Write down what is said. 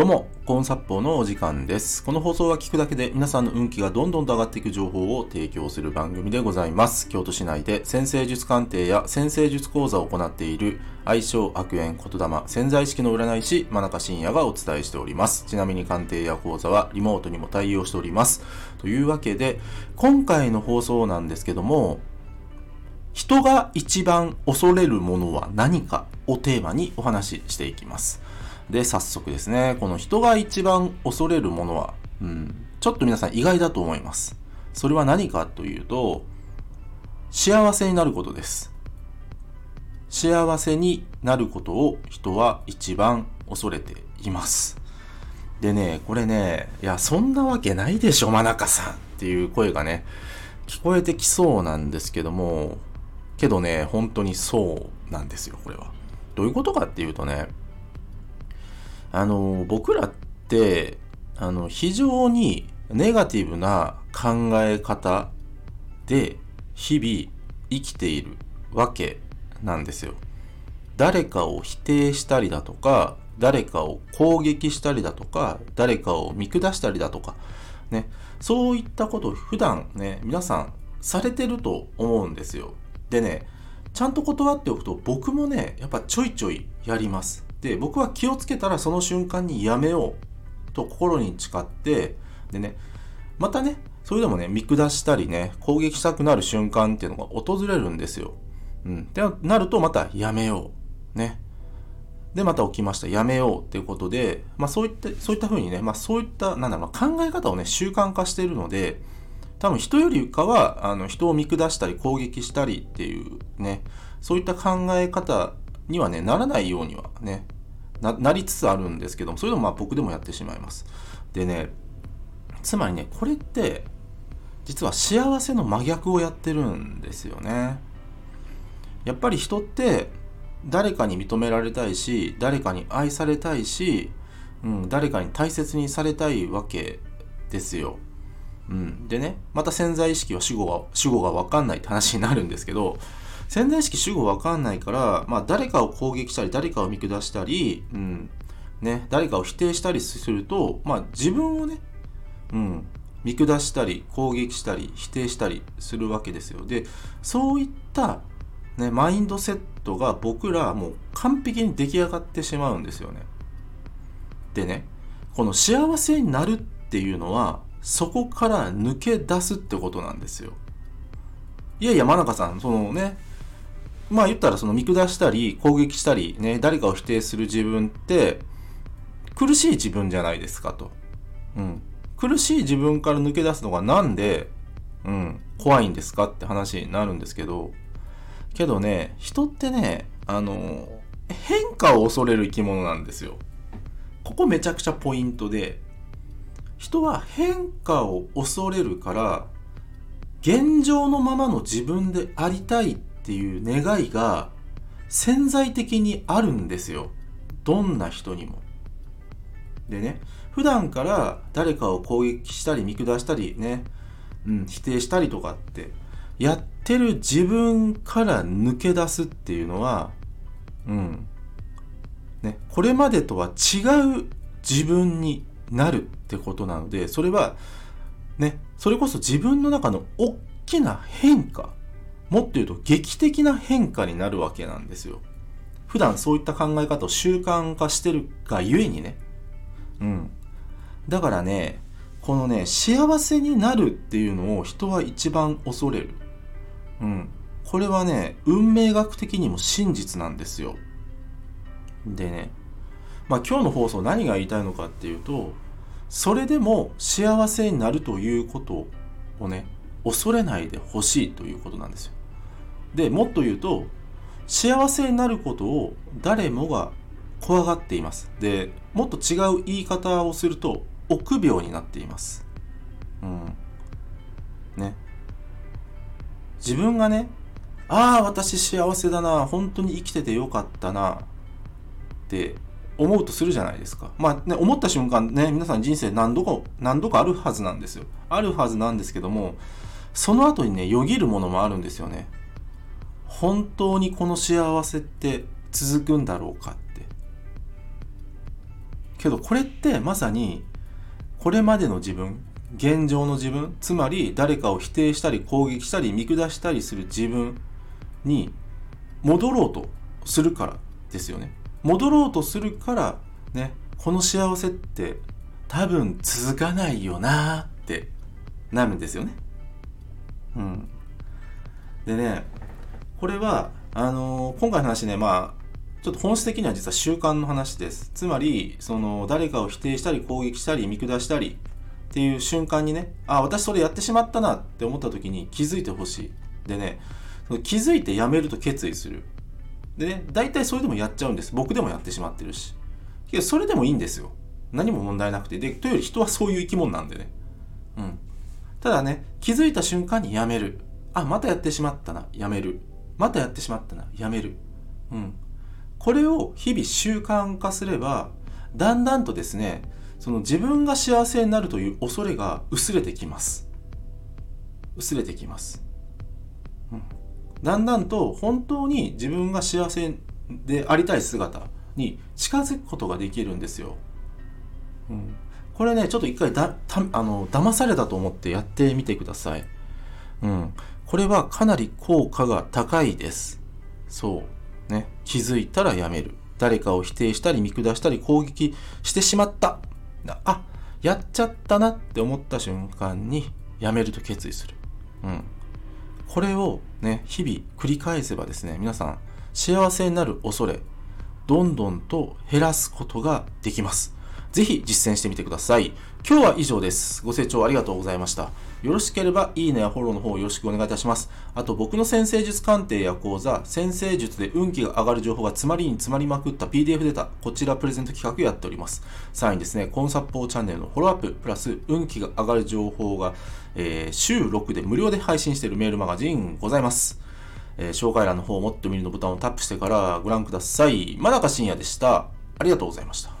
どうも、コーンサッポーのお時間です。この放送は聞くだけで皆さんの運気がどんどんと上がっていく情報を提供する番組でございます。京都市内で先生術鑑定や先生術講座を行っている愛称悪縁言霊潜在意識の占い師真中信也がお伝えしております。ちなみに鑑定や講座はリモートにも対応しております。というわけで、今回の放送なんですけども、人が一番恐れるものは何かをテーマにお話ししていきます。で、早速ですね、この人が一番恐れるものは、うん、ちょっと皆さん意外だと思います。それは何かというと、幸せになることです。幸せになることを人は一番恐れています。でね、これね、いや、そんなわけないでしょ、真中さんっていう声がね、聞こえてきそうなんですけども、けどね、本当にそうなんですよ、これは。どういうことかっていうとね、あの、僕らって、あの、非常にネガティブな考え方で日々生きているわけなんですよ。誰かを否定したりだとか、誰かを攻撃したりだとか、誰かを見下したりだとか、ね、そういったことを普段ね、皆さんされてると思うんですよ。でね、ちゃんと断っておくと僕もね、やっぱちょいちょいやります。で、僕は気をつけたらその瞬間にやめようと心に誓って、でね、またね、それでもね、見下したりね、攻撃したくなる瞬間っていうのが訪れるんですよ。うん。ってなるとまたやめよう。ね。で、また起きました。やめようっていうことで、まあそういった、そういった風にね、まあそういった、なんだろう、考え方をね、習慣化しているので、多分人よりかは、あの、人を見下したり攻撃したりっていうね、そういった考え方にはね、ならないようにはね、ななりつつあるんですけども、それでもまあ僕でもやってしまいます。でね、つまりね、これって、実は幸せの真逆をやってるんですよね。やっぱり人って、誰かに認められたいし、誰かに愛されたいし、うん、誰かに大切にされたいわけですよ。うん、でね、また潜在意識は主語が、主語がわかんないって話になるんですけど、潜在意識主語わかんないから、まあ誰かを攻撃したり、誰かを見下したり、うん、ね、誰かを否定したりすると、まあ自分をね、うん、見下したり、攻撃したり、否定したりするわけですよ。で、そういった、ね、マインドセットが僕らもう完璧に出来上がってしまうんですよね。でね、この幸せになるっていうのは、そこから抜け出すってことなんですよ。いやいや、真中さん、そのね、まあ言ったらその見下したり攻撃したりね、誰かを否定する自分って苦しい自分じゃないですかと。うん。苦しい自分から抜け出すのがなんで、うん、怖いんですかって話になるんですけど、けどね、人ってね、あの、変化を恐れる生き物なんですよ。ここめちゃくちゃポイントで、人は変化を恐れるから、現状のままの自分でありたいっていう願いが潜在的にあるんですよ。どんな人にも。でね、普段から誰かを攻撃したり見下したりね、うん、否定したりとかってやってる自分から抜け出すっていうのは、うん、ね、これまでとは違う自分になるってことなので、それは、ね、それこそ自分の中の大きな変化、もっと言うと劇的な変化になるわけなんですよ。普段そういった考え方を習慣化してるがゆえにね。うん。だからね、このね、幸せになるっていうのを人は一番恐れる。うん。これはね、運命学的にも真実なんですよ。でね、まあ今日の放送何が言いたいのかっていうと、それでも幸せになるということをね、恐れないでほしいということなんですよ。で、もっと言うと、幸せになることを誰もが怖がっています。で、もっと違う言い方をすると、臆病になっています。うん。ね。自分がね、ああ、私幸せだな、本当に生きててよかったな、って思うとするじゃないですか。まあね、思った瞬間ね、皆さん人生何度か、何度かあるはずなんですよ。あるはずなんですけども、その後にね、よぎるものもあるんですよね。本当にこの幸せって続くんだろうかって。けどこれってまさにこれまでの自分現状の自分つまり誰かを否定したり攻撃したり見下したりする自分に戻ろうとするからですよね。戻ろうとするからねこの幸せって多分続かないよなってなるんですよね。うん。でねこれはあの、今回の話ねまあちょっと本質的には実は習慣の話ですつまりその誰かを否定したり攻撃したり見下したりっていう瞬間にね、あ、私それやってしまったなって思った時に気づいてほしい。でね、その気づいてやめると決意する。でね、大体それでもやっちゃうんです。僕でもやってしまってるし。けどそれでもいいんですよ。何も問題なくて。で、というより人はそういう生き物なんでね。うん。ただね、気づいた瞬間にやめる。あ、またやってしまったな。やめる。またやってしまったな。やめる。うん。これを日々習慣化すれば、だんだんとですね、その自分が幸せになるという恐れが薄れてきます。薄れてきます、うん、だんだんと本当に自分が幸せでありたい姿に近づくことができるんですよ、うん、これねちょっと一回だたあの騙されたと思ってやってみてください、うん、これはかなり効果が高いですそうね気づいたらやめる誰かを否定したり見下したり攻撃してしまったあやっちゃったなって思った瞬間にやめると決意する。うん。これをね、日々繰り返せばですね、皆さん、幸せになる恐れ、どんどんと減らすことができます。ぜひ実践してみてください。今日は以上です。ご清聴ありがとうございました。よろしければいいねやフォローの方よろしくお願いいたします。あと僕の先生術鑑定や講座、先生術で運気が上がる情報が詰まりに詰まりまくった PDF データ、こちらプレゼント企画やっております。さらにですね、コンサポーチャンネルのフォローアップ、プラス運気が上がる情報が、えー、週6で無料で配信しているメールマガジンございます。えー、紹介欄の方をもっと見るのボタンをタップしてからご覧ください。まだか深夜でした。ありがとうございました。